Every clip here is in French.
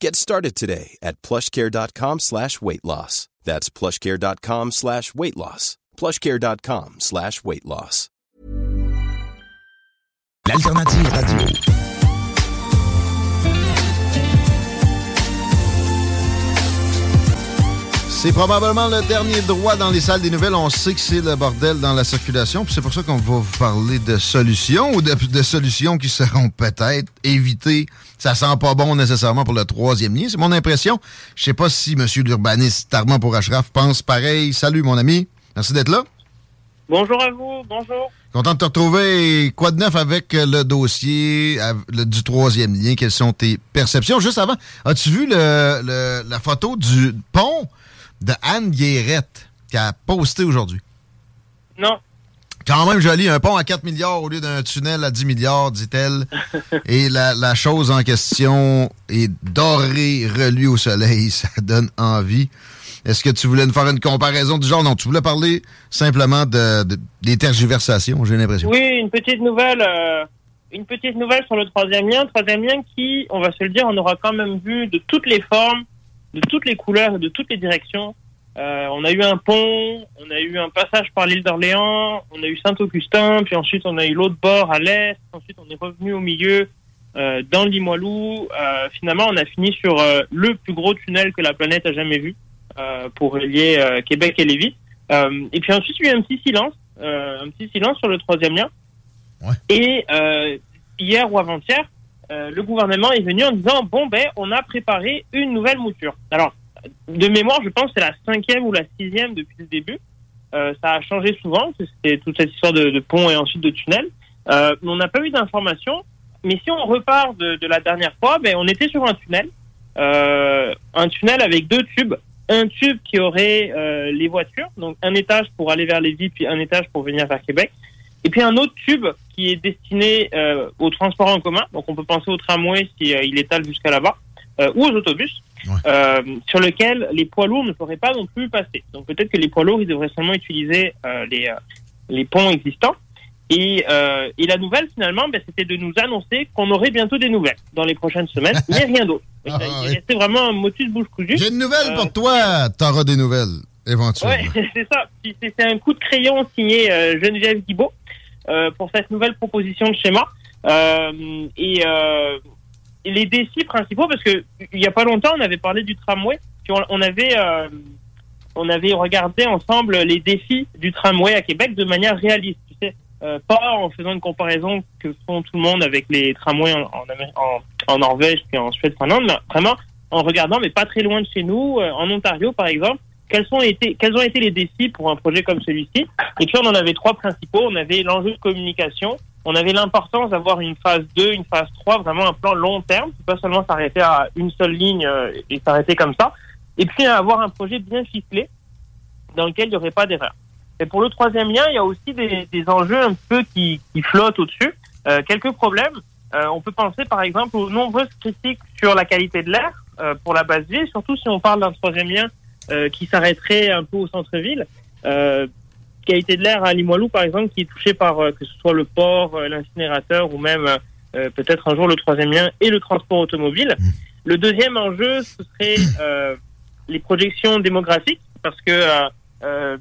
Get started today at plushcare.com slash weight loss. That's plushcare.com slash weight loss. plushcare.com slash weight loss. L'alternative radio. C'est probablement le dernier droit dans les salles des nouvelles. On sait que c'est le bordel dans la circulation. puis C'est pour ça qu'on va vous parler de solutions ou de, de solutions qui seront peut-être évitées. Ça sent pas bon nécessairement pour le troisième lien. C'est mon impression. Je sais pas si M. l'urbaniste Armand Pourachraf pense pareil. Salut, mon ami. Merci d'être là. Bonjour à vous. Bonjour. Content de te retrouver. Quoi de neuf avec le dossier le- du troisième lien? Quelles sont tes perceptions? Juste avant, as-tu vu le- le- la photo du pont de Anne Guérette qui a posté aujourd'hui? Non. Quand même joli, un pont à 4 milliards au lieu d'un tunnel à 10 milliards, dit-elle. Et la, la chose en question est dorée, relue au soleil. Ça donne envie. Est-ce que tu voulais nous faire une comparaison du genre? Non, tu voulais parler simplement de, de- des tergiversations, j'ai l'impression. Oui, une petite nouvelle. euh, une petite nouvelle sur le troisième lien. Troisième lien qui, on va se le dire, on aura quand même vu de toutes les formes, de toutes les couleurs et de toutes les directions. Euh, on a eu un pont, on a eu un passage par l'île d'Orléans, on a eu Saint-Augustin, puis ensuite on a eu l'autre bord à l'est, ensuite on est revenu au milieu euh, dans Limoilou. Euh, finalement, on a fini sur le plus gros tunnel que la planète a jamais vu pour relier Québec et Lévis. Et puis ensuite, il y a eu un petit silence, un petit silence sur le troisième lien. Et hier ou avant-hier, euh, le gouvernement est venu en disant bon ben, on a préparé une nouvelle mouture. Alors, de mémoire, je pense que c'est la cinquième ou la sixième depuis le début. Euh, ça a changé souvent, c'était toute cette histoire de, pont et ensuite de tunnel. Euh, on n'a pas eu d'informations. Mais si on repart de, de la dernière fois, ben, on était sur un tunnel, euh, un tunnel avec deux tubes. Un tube qui aurait euh, les voitures, donc un étage pour aller vers Lévis, puis un étage pour venir vers Québec. Et puis un autre tube qui est destiné euh, au transport en commun, donc on peut penser au tramway si euh, il étale jusqu'à là-bas, euh, ou aux autobus, euh, sur lequel les poids lourds ne pourraient pas non plus passer. Donc peut-être que les poids lourds, ils devraient seulement utiliser euh, les, les ponts existants. Et, et la nouvelle, finalement, ben, c'était de nous annoncer qu'on aurait bientôt des nouvelles dans les prochaines semaines, mais rien d'autre. Ah, il oui. restait vraiment un motus bouche cousue. J'ai une nouvelle pour toi. T'auras des nouvelles, éventuellement. Ouais, c'est ça. C'est un coup de crayon signé Geneviève Guibault pour cette nouvelle proposition de schéma. Euh, et, euh, les défis principaux, parce que il y a pas longtemps, on avait parlé du tramway, puis on, avait euh, on avait regardé ensemble les défis du tramway à Québec de manière réaliste. Tu sais, euh, pas en faisant une comparaison que font tout le monde avec les tramways en, en, en, Norvège puis en Suède, Finlande, mais vraiment en regardant, mais pas très loin de chez nous, euh, en Ontario par exemple, quels, ont été les défis pour un projet comme celui-ci? Et puis on en avait trois principaux. On avait l'enjeu de communication, on avait l'importance d'avoir une phase 2, une phase 3, vraiment un plan long terme, pas seulement s'arrêter à une seule ligne euh, et s'arrêter comme ça. Et puis avoir un projet bien ficelé dans lequel il n'y aurait pas d'erreur. Et pour le troisième lien, il y a aussi des, enjeux un peu qui, flottent au-dessus. Euh, quelques problèmes. Euh, on peut penser par exemple aux nombreuses critiques sur la qualité de l'air pour la base ville, surtout si on parle d'un troisième lien qui s'arrêterait un peu au centre-ville. Euh, qualité de l'air à Limoilou, par exemple, qui est touché par euh, que ce soit le port, euh, l'incinérateur ou même euh, euh, peut-être un jour le troisième lien et le transport automobile. Le deuxième enjeu, ce serait euh, les projections démographiques, parce que euh, euh,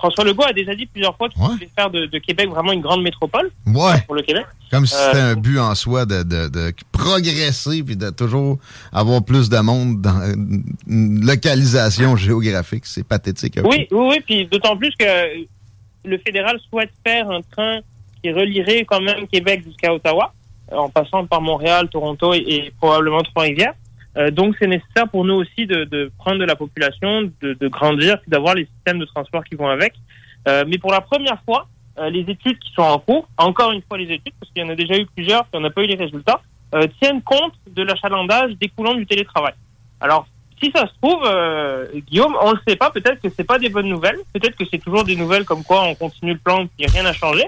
François Legault a déjà dit plusieurs fois qu'il voulait faire de, de Québec vraiment une grande métropole Ouais. pour le Québec. Comme si c'était Euh, un but en soi de, de- de progresser puis de toujours avoir plus de monde dans une localisation géographique. C'est pathétique. Oui, oui, oui. Puis d'autant plus que le fédéral souhaite faire un train qui relierait quand même Québec jusqu'à Ottawa, en passant par Montréal, Toronto et, et probablement Trois-Rivières. Euh, donc c'est nécessaire pour nous aussi de, de prendre de la population, de, de grandir, d'avoir les systèmes de transport qui vont avec. Euh, mais pour la première fois, euh, les études qui sont en cours, encore une fois les études, parce qu'il y en a déjà eu plusieurs, puis on n'a pas eu les résultats, euh, tiennent compte de l'achalandage découlant du télétravail. Alors si ça se trouve, euh, Guillaume, on le sait pas, peut-être que c'est pas des bonnes nouvelles, peut-être que c'est toujours des nouvelles comme quoi on continue le plan, puis rien n'a changé.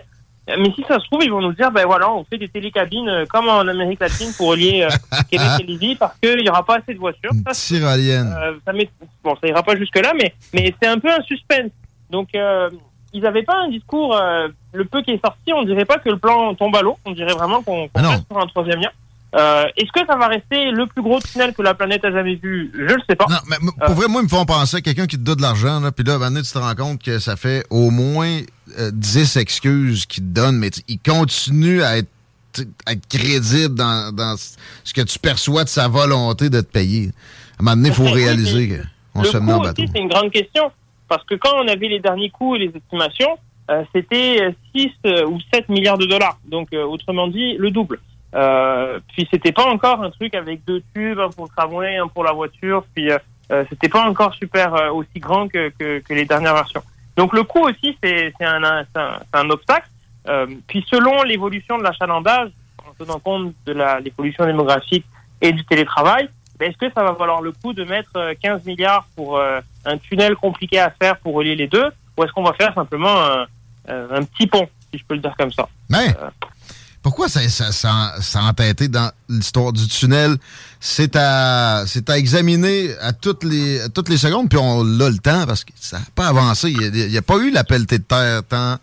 Mais si ça se trouve, ils vont nous dire, ben voilà, on fait des télécabines euh, comme en Amérique latine pour relier euh, Québec et Lévis parce qu'il n'y aura pas assez de voitures. Ça, tyrolienne. euh, ça m'est- bon, ça ira pas jusque là, mais mais c'est un peu un suspense. Donc euh, ils n'avaient pas un discours. euh, le peu qui est sorti, on dirait pas que le plan tombe à l'eau. On dirait vraiment qu'on qu'on Ah reste sur un troisième lien. Euh, Est-ce que ça va rester le plus gros tunnel que la planète a jamais vu? Je le sais pas. Non, mais pour vrai, moi, ils me font penser à quelqu'un qui te donne de l'argent, là, puis là, à un moment donné, tu te rends compte que ça fait au moins euh, 10 excuses qu'il te donne, mais il continue à être, à être crédible dans, dans ce que tu perçois de sa volonté de te payer. À un moment donné, il faut réaliser qu'on se mener en bateau. c'est une grande question. Parce que quand on avait les derniers coûts et les estimations, euh, c'était euh, 6 euh, ou 7 milliards de dollars. Donc, euh, autrement dit, le double. Euh, puis, c'était pas encore un truc avec deux tubes, un pour le tramway, un pour la voiture. Puis, euh, euh, c'était pas encore super euh, aussi grand que, que, que les dernières versions. Donc, le coût aussi, c'est c'est un, un, c'est un, obstacle. Euh, puis, selon l'évolution de l'achalandage, en tenant compte de l'évolution démographique et du télétravail, ben, est-ce que ça va valoir le coup de mettre euh, 15 milliards pour euh, un tunnel compliqué à faire pour relier les deux? Ou est-ce qu'on va faire simplement un, euh, un petit pont, si je peux le dire comme ça? Mais Euh. Pourquoi ça, ça, ça, ça a entêté dans l'histoire du tunnel? C'est à, c'est à examiner à toutes les, à toutes les secondes, puis on a le temps parce que ça n'a pas avancé. Il n'y a, pas eu la pelletée de terre tant.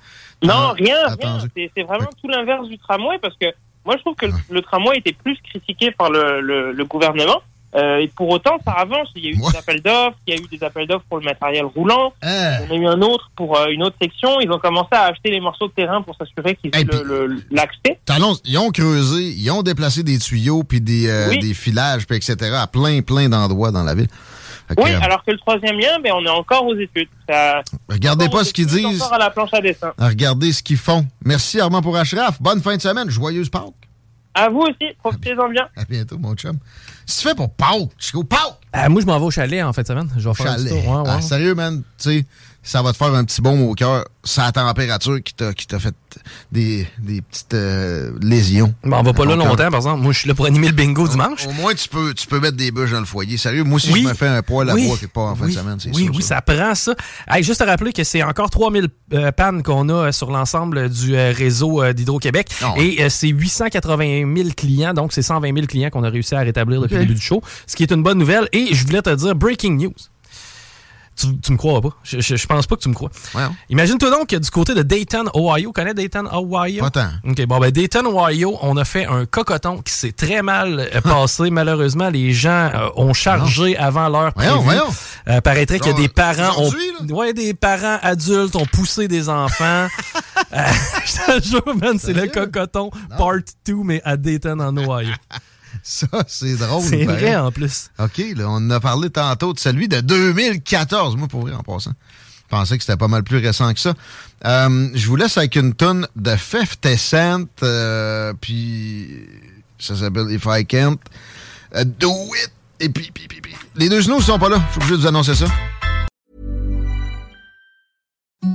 Non, tant rien, rien. c'est vraiment tout l'inverse du tramway parce que moi je trouve que le, le tramway était plus critiqué par le, le, le gouvernement. Euh, et pour autant, ça avance. Il y a eu Ouais. des appels d'offres, il y a eu des appels d'offres pour le matériel roulant. Y en a eu un autre pour euh, une autre section. Ils ont commencé à acheter les morceaux de terrain pour s'assurer qu'ils aient puis- le- l'accès. Ils ont creusé, ils ont déplacé des tuyaux, puis des, euh, Oui. des filages, puis etc. à plein, plein d'endroits dans la ville. Oui, euh, alors que le troisième lien, ben, on est encore aux études. Ça, regardez pas ce qu'ils disent, Encore à la planche à dessin. regardez ce qu'ils font. Merci Armand pour Ashraf. Bonne fin de semaine. Joyeuse Pâques. À vous aussi, profitez-en bien. À bientôt, mon chum. Si tu fais pour Pâques, Chico, Pâques! Euh, moi, je m'en vais au chalet en fin de semaine. Je vais faire un tour. Ouais, ouais. Ah, sérieux, man, tu sais, ça va te faire un petit baume au cœur. C'est la température qui t'a, qui t'a fait des, des petites euh, lésions. Bon, on va pas là longtemps, par exemple. Moi, je suis là pour animer le bingo dimanche. Au moins, tu peux, tu peux mettre des bûches dans le foyer. Sérieux, moi Oui. je me fais un poil à Oui. bois quelque part en fin de semaine. C'est oui, sûr, oui, ça prend ça. Hey, juste à rappeler que c'est encore 3000 euh, pannes qu'on a euh, sur l'ensemble du euh, réseau d'Hydro-Québec. Ah. Et c'est 880 000 clients, donc c'est 120 000 clients qu'on a réussi à rétablir depuis le début du show, ce qui est une bonne nouvelle. Et je voulais te dire, breaking news. Tu, tu me crois pas? Je, je, je pense pas que tu me crois. Ouais. Imagine-toi donc que du côté de Dayton, Ohio, connais Dayton, Ohio? Pas tant. OK, bon, ben Dayton, Ohio, on a fait un cocoton qui s'est très mal euh, passé. Malheureusement, les gens euh, ont chargé avant l'heure prévue. Voyons, voyons. Euh, paraîtrait Genre, des parents... Ont, ouais, des parents adultes ont poussé des enfants. Euh, je te jure, man, c'est le cocoton part 2, mais à Dayton, en Ohio. Ça, c'est drôle. c'est pareil. vrai, en plus. OK, là, on en a parlé tantôt de celui de 2014. Moi, pour vrai, en passant. Je pensais que c'était pas mal plus récent que ça. Euh, je vous laisse avec une tonne de 50 Cent, euh, puis ça s'appelle If I Can't euh, Do It. Et puis, puis, puis, puis. les deux genoux sont pas là. Je suis obligé de vous annoncer ça.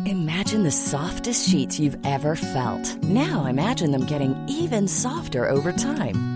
Imagine the softest sheets you've ever felt. Now imagine them getting even softer over time.